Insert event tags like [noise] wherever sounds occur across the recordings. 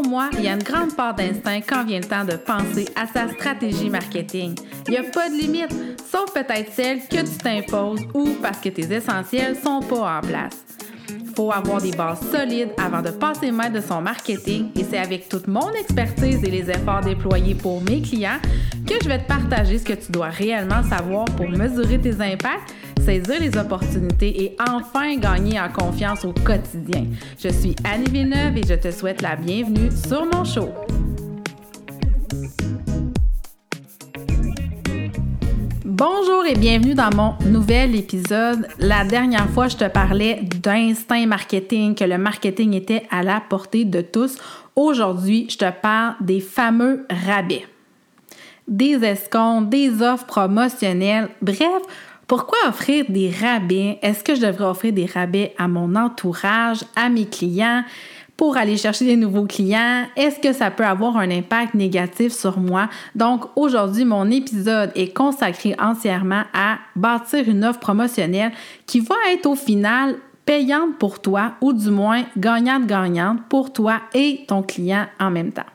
Pour moi, il y a une grande part d'instinct quand vient le temps de penser à sa stratégie marketing. Il n'y a pas de limite, sauf peut-être celle que tu t'imposes ou parce que tes essentiels sont pas en place. Faut avoir des bases solides avant de passer maître de son marketing et c'est avec toute mon expertise et les efforts déployés pour mes clients que je vais te partager ce que tu dois réellement savoir pour mesurer tes impacts saisir les opportunités et enfin gagner en confiance au quotidien. Je suis Annie Villeneuve et je te souhaite la bienvenue sur mon show. Bonjour et bienvenue dans mon nouvel épisode. La dernière fois, je te parlais d'instinct marketing, que le marketing était à la portée de tous. Aujourd'hui, je te parle des fameux rabais, des escomptes, des offres promotionnelles, bref, pourquoi offrir des rabais? Est-ce que je devrais offrir des rabais à mon entourage, à mes clients? pour aller chercher des nouveaux clients? Est-ce que ça peut avoir un impact négatif sur moi? Donc aujourd'hui, mon épisode est consacré entièrement à bâtir une offre promotionnelle qui va être au final payante pour toi ou du moins gagnante-gagnante pour toi et ton client en même temps.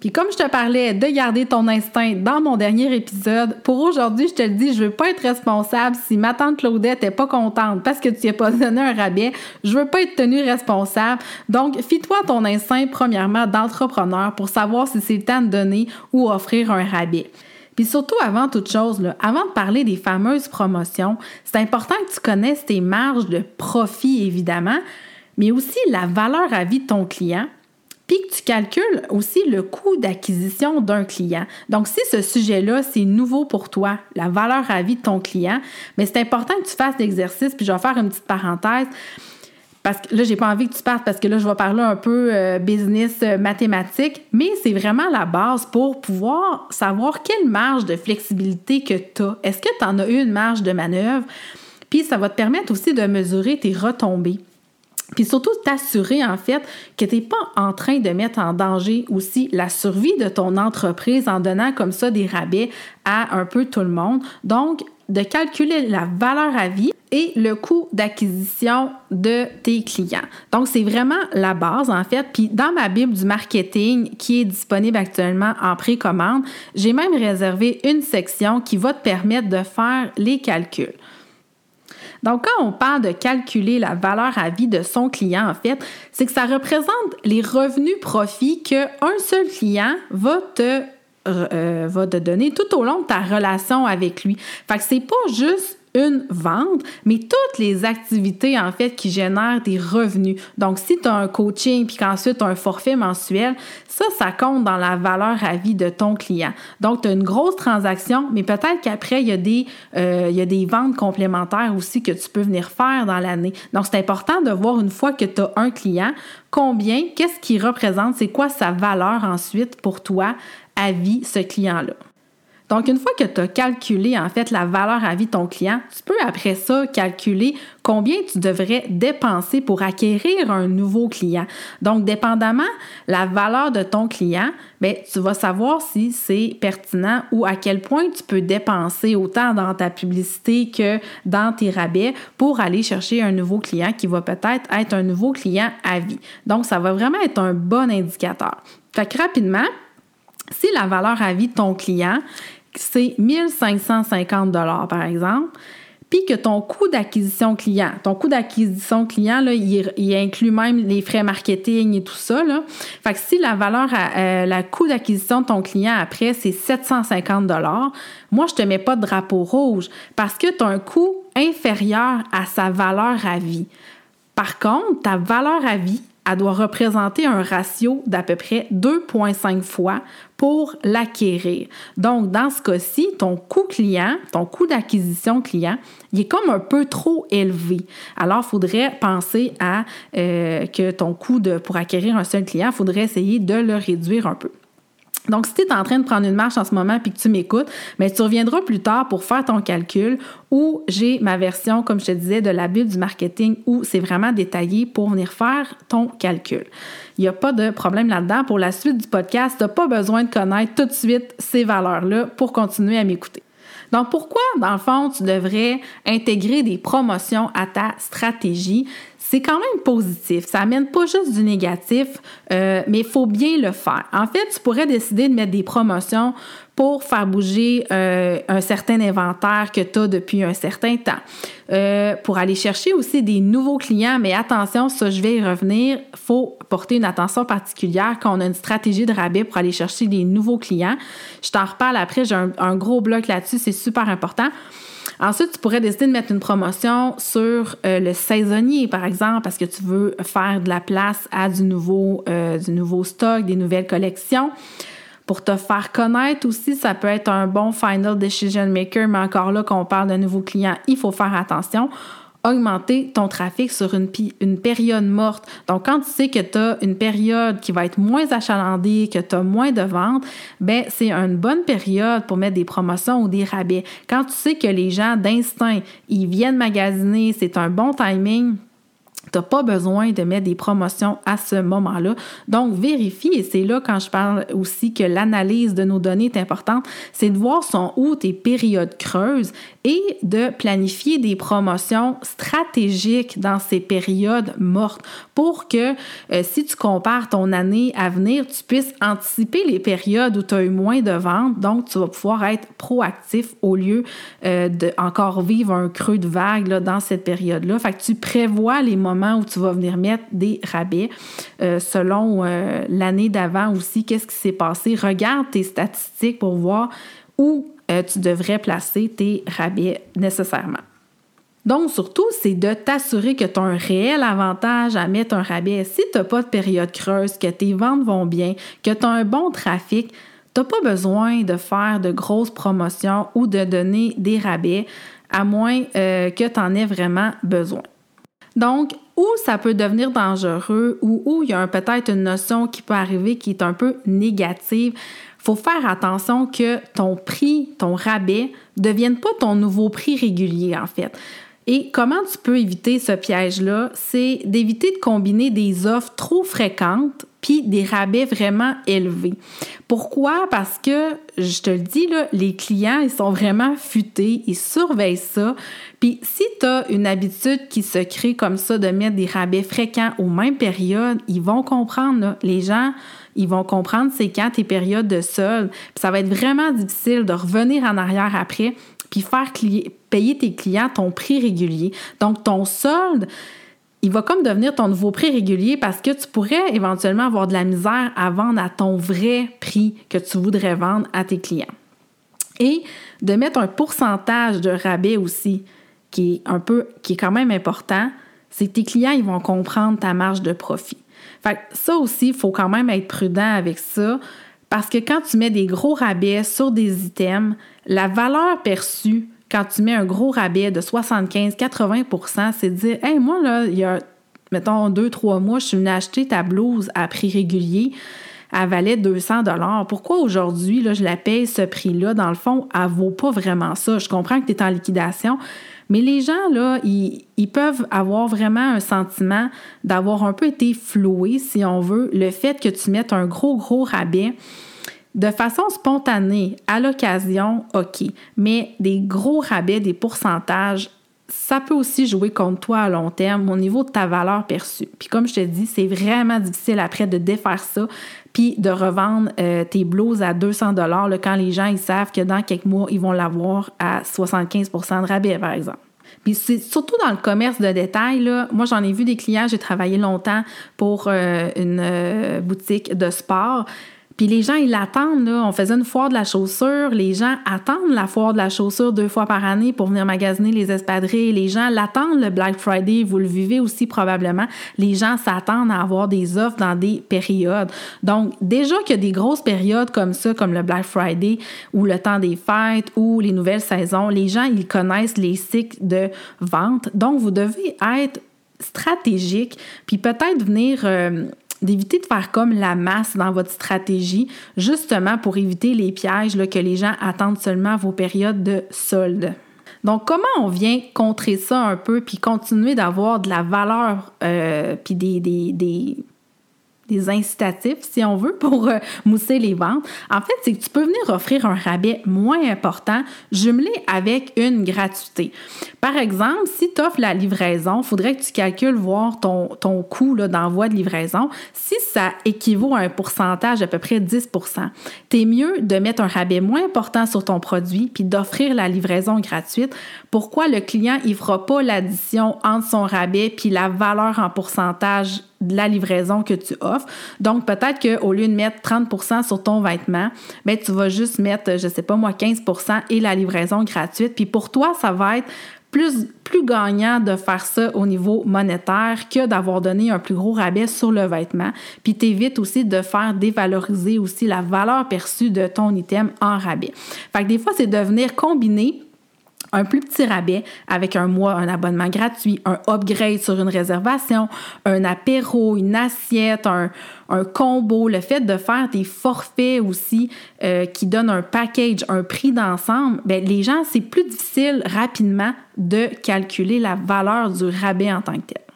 Puis comme je te parlais de garder ton instinct dans mon dernier épisode, pour aujourd'hui, je te le dis, je veux pas être responsable si ma tante Claudette est pas contente parce que tu n'as pas [laughs] donné un rabais. Je veux pas être tenue responsable. Donc, fie-toi ton instinct premièrement d'entrepreneur pour savoir si c'est le temps de donner ou offrir un rabais. Puis surtout, avant toute chose, avant de parler des fameuses promotions, c'est important que tu connaisses tes marges de profit, évidemment, mais aussi la valeur à vie de ton client tu calcules aussi le coût d'acquisition d'un client. Donc, si ce sujet-là, c'est nouveau pour toi, la valeur à vie de ton client, mais c'est important que tu fasses l'exercice, puis je vais faire une petite parenthèse. Parce que là, j'ai pas envie que tu partes parce que là, je vais parler un peu euh, business euh, mathématique, mais c'est vraiment la base pour pouvoir savoir quelle marge de flexibilité que tu as. Est-ce que tu en as une marge de manœuvre? Puis ça va te permettre aussi de mesurer tes retombées. Puis surtout, t'assurer en fait que tu n'es pas en train de mettre en danger aussi la survie de ton entreprise en donnant comme ça des rabais à un peu tout le monde. Donc, de calculer la valeur à vie et le coût d'acquisition de tes clients. Donc, c'est vraiment la base, en fait. Puis, dans ma Bible du marketing qui est disponible actuellement en précommande, j'ai même réservé une section qui va te permettre de faire les calculs. Donc, quand on parle de calculer la valeur à vie de son client, en fait, c'est que ça représente les revenus profits qu'un seul client va te euh, va te donner tout au long de ta relation avec lui. Fait que c'est pas juste une vente, mais toutes les activités en fait qui génèrent des revenus. Donc si tu as un coaching puis qu'ensuite tu as un forfait mensuel, ça ça compte dans la valeur à vie de ton client. Donc tu as une grosse transaction, mais peut-être qu'après il y a des euh, il y a des ventes complémentaires aussi que tu peux venir faire dans l'année. Donc c'est important de voir une fois que tu as un client combien, qu'est-ce qui représente, c'est quoi sa valeur ensuite pour toi à vie ce client-là. Donc, une fois que tu as calculé en fait la valeur à vie de ton client, tu peux après ça calculer combien tu devrais dépenser pour acquérir un nouveau client. Donc, dépendamment la valeur de ton client, bien, tu vas savoir si c'est pertinent ou à quel point tu peux dépenser autant dans ta publicité que dans tes rabais pour aller chercher un nouveau client qui va peut-être être un nouveau client à vie. Donc, ça va vraiment être un bon indicateur. Fait que rapidement, si la valeur à vie de ton client c'est 1550 dollars par exemple, puis que ton coût d'acquisition client, ton coût d'acquisition client, là, il, inclut même les frais marketing et tout ça. Là. Fait que si la valeur, à, euh, coût d'acquisition de ton client après, c'est 750 dollars, moi, je te mets pas de drapeau rouge parce que tu as un coût inférieur à sa valeur à vie. Par contre, ta valeur à vie, elle doit représenter un ratio d'à peu près 2,5 fois pour l'acquérir. Donc, dans ce cas-ci, ton coût client, ton coût d'acquisition client, il est comme un peu trop élevé. Alors, il faudrait penser à euh, que ton coût de, pour acquérir un seul client, il faudrait essayer de le réduire un peu. Donc, si tu es en train de prendre une marche en ce moment puis que tu m'écoutes, mais tu reviendras plus tard pour faire ton calcul où j'ai ma version, comme je te disais, de la Bible du marketing où c'est vraiment détaillé pour venir faire ton calcul. Il n'y a pas de problème là-dedans. Pour la suite du podcast, tu n'as pas besoin de connaître tout de suite ces valeurs-là pour continuer à m'écouter. Donc, pourquoi, dans le fond, tu devrais intégrer des promotions à ta stratégie? C'est quand même positif. Ça amène pas juste du négatif, euh, mais il faut bien le faire. En fait, tu pourrais décider de mettre des promotions pour faire bouger euh, un certain inventaire que tu as depuis un certain temps. Euh, pour aller chercher aussi des nouveaux clients, mais attention, ça je vais y revenir, faut porter une attention particulière quand on a une stratégie de rabais pour aller chercher des nouveaux clients. Je t'en reparle après, j'ai un, gros bloc là-dessus, c'est super important. Ensuite, tu pourrais décider de mettre une promotion sur euh, le saisonnier, par exemple, parce que tu veux faire de la place à du nouveau, du nouveau stock, des nouvelles collections pour te faire connaître aussi, ça peut être un bon final decision maker, mais encore là, quand on parle d'un nouveau client, il faut faire attention. Augmenter ton trafic sur une, période morte. Donc, quand tu sais que tu as une période qui va être moins achalandée, que tu as moins de ventes, ben c'est une bonne période pour mettre des promotions ou des rabais. Quand tu sais que les gens d'instinct, ils viennent magasiner, c'est un bon timing tu n'as pas besoin de mettre des promotions à ce moment-là. Donc, vérifie, et c'est là quand je parle aussi que l'analyse de nos données est importante, c'est de voir son où tes périodes creuses et de planifier des promotions stratégiques dans ces périodes mortes pour que euh, si tu compares ton année à venir, tu puisses anticiper les périodes où tu as eu moins de ventes. Donc, tu vas pouvoir être proactif au lieu euh, de vivre un creux de vague là, dans cette période-là. Fait que tu prévois les moments où tu vas venir mettre des rabais euh, selon euh, l'année d'avant aussi, qu'est-ce qui s'est passé? Regarde tes statistiques pour voir où euh, tu devrais placer tes rabais nécessairement. Donc, surtout, c'est de t'assurer que tu as un réel avantage à mettre un rabais. Si tu n'as pas de période creuse, que tes ventes vont bien, que tu as un bon trafic, tu n'as pas besoin de faire de grosses promotions ou de donner des rabais, à moins que tu en aies vraiment besoin. Donc, où ça peut devenir dangereux ou où il y a peut-être une notion qui peut arriver qui est un peu négative, faut faire attention que ton prix, ton rabais, ne devienne pas ton nouveau prix régulier, en fait. Et comment tu peux éviter ce piège-là? C'est d'éviter de combiner des offres trop fréquentes puis des rabais vraiment élevés. Pourquoi? Parce que, je te le dis, les clients, ils sont vraiment futés, ils surveillent ça. Puis si tu as une habitude qui se crée comme ça de mettre des rabais fréquents aux mêmes périodes, ils vont comprendre. Les gens, ils vont comprendre c'est quand tes périodes de solde. Puis ça va être vraiment difficile de revenir en arrière après puis faire payer tes clients ton prix régulier. Donc ton solde, il va comme devenir ton nouveau prix régulier parce que tu pourrais éventuellement avoir de la misère à vendre à ton vrai prix que tu voudrais vendre à tes clients. Et de mettre un pourcentage de rabais aussi, qui est un peu, qui est quand même important, c'est que tes clients, ils vont comprendre ta marge de profit. Fait ça aussi, il faut quand même être prudent avec ça parce que quand tu mets des gros rabais sur des items, la valeur perçue quand tu mets un gros rabais de 75-80% c'est de dire Hey, moi, là, il y a, mettons, deux, trois mois, je suis venue acheter ta blouse à prix régulier. Elle valait 200 dollars. Pourquoi aujourd'hui, je la paye ce prix-là? Dans le fond, elle vaut pas vraiment ça. Je comprends que tu es en liquidation, mais les gens, là, ils, ils peuvent avoir vraiment un sentiment d'avoir un peu été floués, si on veut, le fait que tu mettes un gros, gros rabais de façon spontanée, à l'occasion, OK. Mais des gros rabais, des pourcentages, ça peut aussi jouer contre toi à long terme au niveau de ta valeur perçue. Puis comme je te dis, c'est vraiment difficile après de défaire ça puis de revendre euh, tes blouses à 200 dollars quand les gens ils savent que dans quelques mois, ils vont l'avoir à 75% de rabais, par exemple. Puis c'est surtout dans le commerce de détail. Là. Moi, j'en ai vu des clients, j'ai travaillé longtemps pour euh, une euh, boutique de sport. Puis les gens, ils l'attendent. Là. On faisait une foire de la chaussure. Les gens attendent la foire de la chaussure deux fois par année pour venir magasiner les espadrilles. Les gens l'attendent le Black Friday. Vous le vivez aussi probablement. Les gens s'attendent à avoir des offres dans des périodes. Donc, déjà qu'il y a des grosses périodes comme ça, comme le Black Friday ou le temps des fêtes ou les nouvelles saisons, les gens, ils connaissent les cycles de vente. Donc, vous devez être stratégique, puis peut-être venir euh, d'éviter de faire comme la masse dans votre stratégie, justement pour éviter les pièges là, que les gens attendent seulement vos périodes de solde. Donc, comment on vient contrer ça un peu, puis continuer d'avoir de la valeur, euh, puis des, incitatifs, si on veut, [laughs] pour euh, mousser les ventes. En fait, c'est que tu peux venir offrir un rabais moins important jumelé avec une gratuité. Par exemple, si tu offres la livraison, il faudrait que tu calcules voir ton, coût d'envoi de livraison. Si ça équivaut à un pourcentage d'à peu près 10% tu es mieux de mettre un rabais moins important sur ton produit puis d'offrir la livraison gratuite. Pourquoi le client ne fera pas l'addition entre son rabais puis la valeur en pourcentage de la livraison que tu offres. Donc, peut-être qu'au lieu de mettre 30% sur ton vêtement, bien, tu vas juste mettre, je sais pas moi, 15% et la livraison gratuite. Puis pour toi, ça va être plus, plus gagnant de faire ça au niveau monétaire que d'avoir donné un plus gros rabais sur le vêtement. Puis t'évites aussi de faire dévaloriser aussi la valeur perçue de ton item en rabais. Fait que des fois, c'est de venir combiner un plus petit rabais avec un mois, un abonnement gratuit, un upgrade sur une réservation, un apéro, une assiette, un, combo, le fait de faire des forfaits aussi euh, qui donnent un package, un prix d'ensemble, ben, les gens, c'est plus difficile rapidement de calculer la valeur du rabais en tant que tel.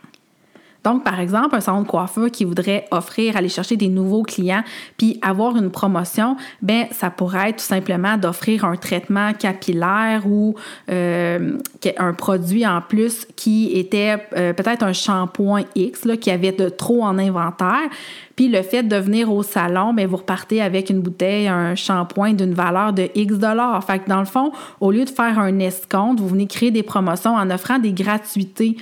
Donc, par exemple, un salon de coiffeur qui voudrait offrir, aller chercher des nouveaux clients, puis avoir une promotion, ben ça pourrait être tout simplement d'offrir un traitement capillaire ou euh, un produit en plus qui était euh, peut-être un shampoing X, là, qui avait de trop en inventaire, puis le fait de venir au salon, bien, vous repartez avec une bouteille, un shampoing d'une valeur de X dollars. Fait que dans le fond, au lieu de faire un escompte, vous venez créer des promotions en offrant des gratuités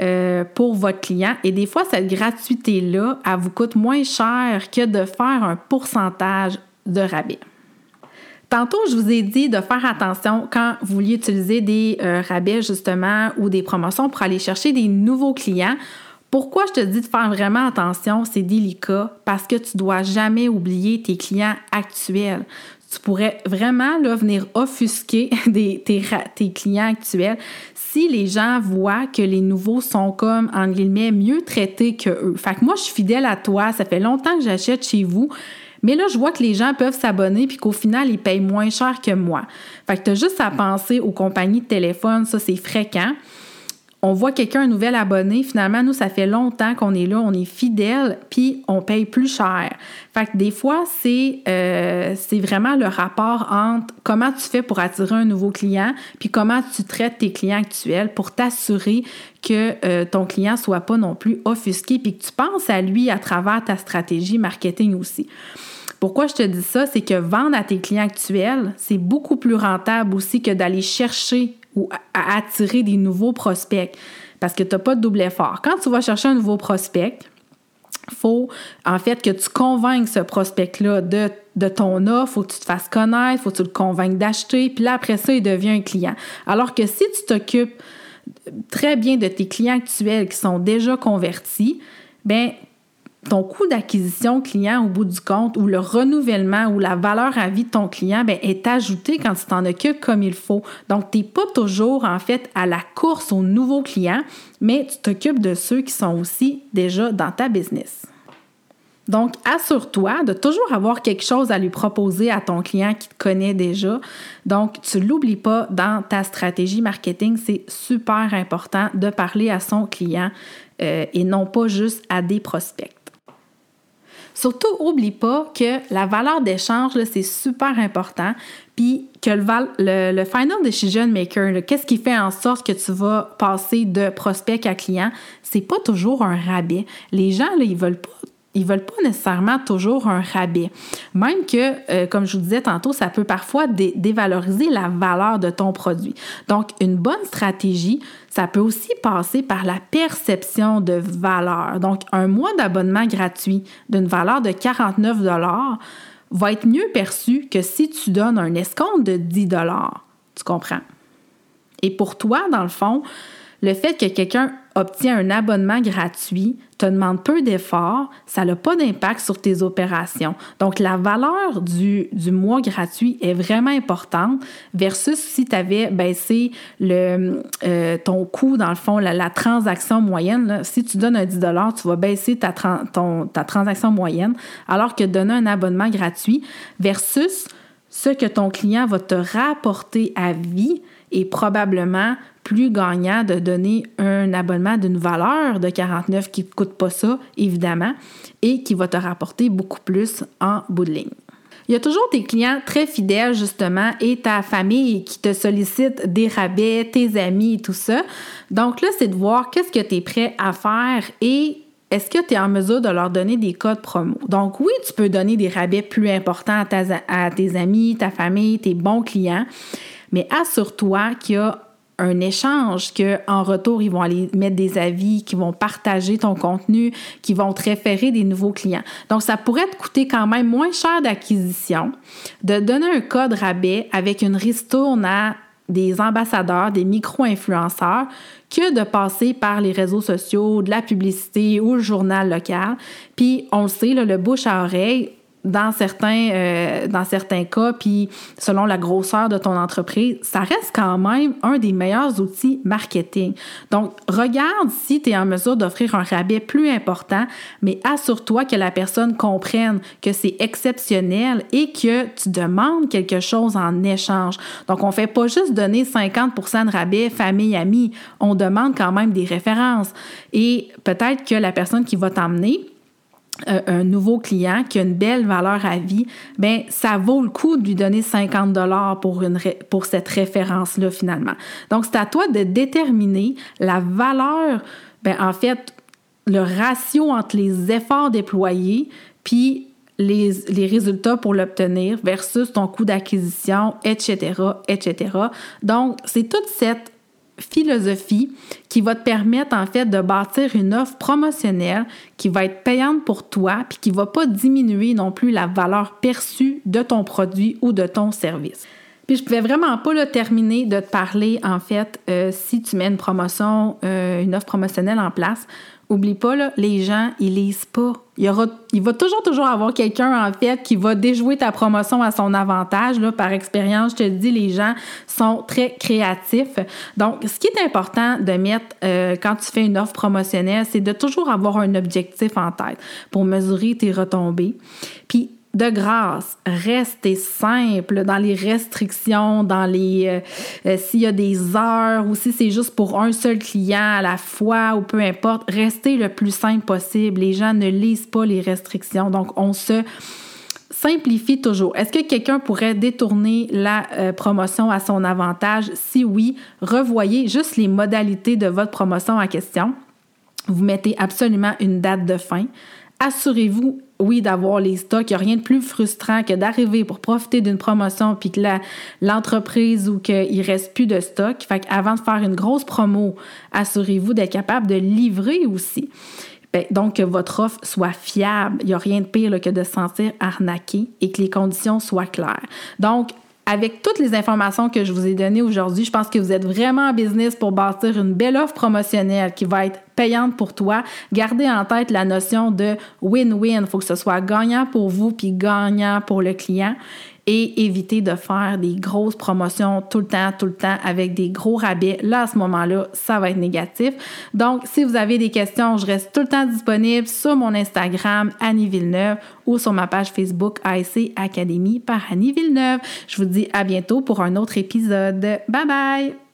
euh, pour votre client. Et des fois, cette gratuité-là, elle vous coûte moins cher que de faire un pourcentage de rabais. Tantôt, je vous ai dit de faire attention quand vous vouliez utiliser des euh, rabais justement ou des promotions pour aller chercher des nouveaux clients. Pourquoi je te dis de faire vraiment attention, c'est délicat parce que tu dois jamais oublier tes clients actuels. Tu pourrais vraiment là, venir offusquer [laughs] tes, tes clients actuels si les gens voient que les nouveaux sont comme, en guillemets, mieux traités que eux. Fait que moi, je suis fidèle à toi, ça fait longtemps que j'achète chez vous, mais là, je vois que les gens peuvent s'abonner puis qu'au final, ils payent moins cher que moi. Fait que tu as juste à penser aux compagnies de téléphone, ça c'est fréquent on voit quelqu'un, un nouvel abonné, finalement, nous, ça fait longtemps qu'on est là, on est fidèle, puis on paye plus cher. Fait que des fois, c'est euh, vraiment le rapport entre comment tu fais pour attirer un nouveau client, puis comment tu traites tes clients actuels pour t'assurer que euh, ton client soit pas non plus offusqué, puis que tu penses à lui à travers ta stratégie marketing aussi. Pourquoi je te dis ça? C'est que vendre à tes clients actuels, c'est beaucoup plus rentable aussi que d'aller chercher ou à attirer des nouveaux prospects parce que tu n'as pas de double effort. Quand tu vas chercher un nouveau prospect, faut en fait que tu convainques ce prospect-là de, de ton offre, faut que tu te fasses connaître, faut que tu le convainques d'acheter, puis là, après ça, il devient un client. Alors que si tu t'occupes très bien de tes clients actuels qui sont déjà convertis, ben ton coût d'acquisition client au bout du compte ou le renouvellement ou la valeur à vie de ton client bien, est ajouté quand tu t'en occupes comme il faut. Donc, tu n'es pas toujours en fait à la course aux nouveaux clients, mais tu t'occupes de ceux qui sont aussi déjà dans ta business. Donc, assure-toi de toujours avoir quelque chose à lui proposer à ton client qui te connaît déjà. Donc, tu ne l'oublies pas dans ta stratégie marketing. C'est super important de parler à son client euh, et non pas juste à des prospects. Surtout, oublie pas que la valeur d'échange, c'est super important. Puis que le, Final Decision Maker, qu'est-ce qui fait en sorte que tu vas passer de prospect à client, c'est pas toujours un rabais. Les gens, là, ils veulent pas ils veulent pas nécessairement toujours un rabais. Même que, euh, comme je vous disais tantôt, ça peut parfois dévaloriser la valeur de ton produit. Donc, une bonne stratégie, ça peut aussi passer par la perception de valeur. Donc, un mois d'abonnement gratuit d'une valeur de 49 va être mieux perçu que si tu donnes un escompte de 10 Tu comprends? Et pour toi, dans le fond, le fait que quelqu'un obtient un abonnement gratuit, te demande peu d'efforts, ça n'a pas d'impact sur tes opérations. Donc, la valeur du, du mois gratuit est vraiment importante versus si tu avais baissé le, euh, ton coût, dans le fond, la, transaction moyenne. si tu donnes un 10 tu vas baisser ta, ta transaction moyenne, alors que donner un abonnement gratuit versus ce que ton client va te rapporter à vie est probablement plus gagnant de donner un abonnement d'une valeur de 49 qui ne coûte pas ça, évidemment, et qui va te rapporter beaucoup plus en bout de ligne. Il y a toujours tes clients très fidèles, justement, et ta famille qui te sollicite des rabais, tes amis et tout ça. Donc là, c'est de voir qu'est-ce que tu es prêt à faire et est-ce que tu es en mesure de leur donner des codes promo? Donc oui, tu peux donner des rabais plus importants à, tes amis, ta famille, tes bons clients, mais assure-toi qu'il y a un échange, qu'en retour, ils vont aller mettre des avis, qu'ils vont partager ton contenu, qu'ils vont te référer des nouveaux clients. Donc, ça pourrait te coûter quand même moins cher d'acquisition de donner un code rabais avec une ristourne à des ambassadeurs, des micro-influenceurs, que de passer par les réseaux sociaux, de la publicité ou le journal local. Puis, on le sait, le bouche à oreille, dans certains, euh, dans certains cas, puis selon la grosseur de ton entreprise, ça reste quand même un des meilleurs outils marketing. Donc, regarde si tu es en mesure d'offrir un rabais plus important, mais assure-toi que la personne comprenne que c'est exceptionnel et que tu demandes quelque chose en échange. Donc, on fait pas juste donner 50% de rabais famille, amis, on demande quand même des références. Et peut-être que la personne qui va t'emmener, un nouveau client qui a une belle valeur à vie, ben ça vaut le coup de lui donner 50 dollars pour une pour cette référence là finalement. Donc c'est à toi de déterminer la valeur ben en fait le ratio entre les efforts déployés puis les, les résultats pour l'obtenir versus ton coût d'acquisition, etc., etc. Donc, c'est toute cette philosophie qui va te permettre en fait de bâtir une offre promotionnelle qui va être payante pour toi puis qui va pas diminuer non plus la valeur perçue de ton produit ou de ton service. Puis je pouvais vraiment pas le terminer de te parler en fait euh, si tu mets une promotion, euh, une offre promotionnelle en place, Oublie pas, là, les gens, ils lisent pas. Il, y aura, il va toujours, toujours avoir quelqu'un, en fait, qui va déjouer ta promotion à son avantage. Là, par expérience, je te dis, les gens sont très créatifs. Donc, ce qui est important de mettre euh, quand tu fais une offre promotionnelle, c'est de toujours avoir un objectif en tête pour mesurer tes retombées. Puis, de grâce, restez simple dans les restrictions, dans les euh, euh, s'il y a des heures ou si c'est juste pour un seul client à la fois ou peu importe, restez le plus simple possible. Les gens ne lisent pas les restrictions, donc on se simplifie toujours. Est-ce que quelqu'un pourrait détourner la euh, promotion à son avantage? Si oui, revoyez juste les modalités de votre promotion en question. Vous mettez absolument une date de fin. Assurez-vous oui, d'avoir les stocks. Il n'y a rien de plus frustrant que d'arriver pour profiter d'une promotion puis que l'entreprise ou qu'il reste plus de stock. Avant de faire une grosse promo, assurez-vous d'être capable de livrer aussi. Ben, donc, que votre offre soit fiable. Il n'y a rien de pire que de se sentir arnaqué et que les conditions soient claires. Donc, avec toutes les informations que je vous ai données aujourd'hui, je pense que vous êtes vraiment en business pour bâtir une belle offre promotionnelle qui va être payante pour toi. Gardez en tête la notion de win-win. Il faut que ce soit gagnant pour vous puis gagnant pour le client et éviter de faire des grosses promotions tout le temps, tout le temps avec des gros rabais. Là, à ce moment-là, ça va être négatif. Donc, si vous avez des questions, je reste tout le temps disponible sur mon Instagram, Annie Villeneuve, ou sur ma page Facebook AIC Académie par Annie Villeneuve. Je vous dis à bientôt pour un autre épisode. Bye bye!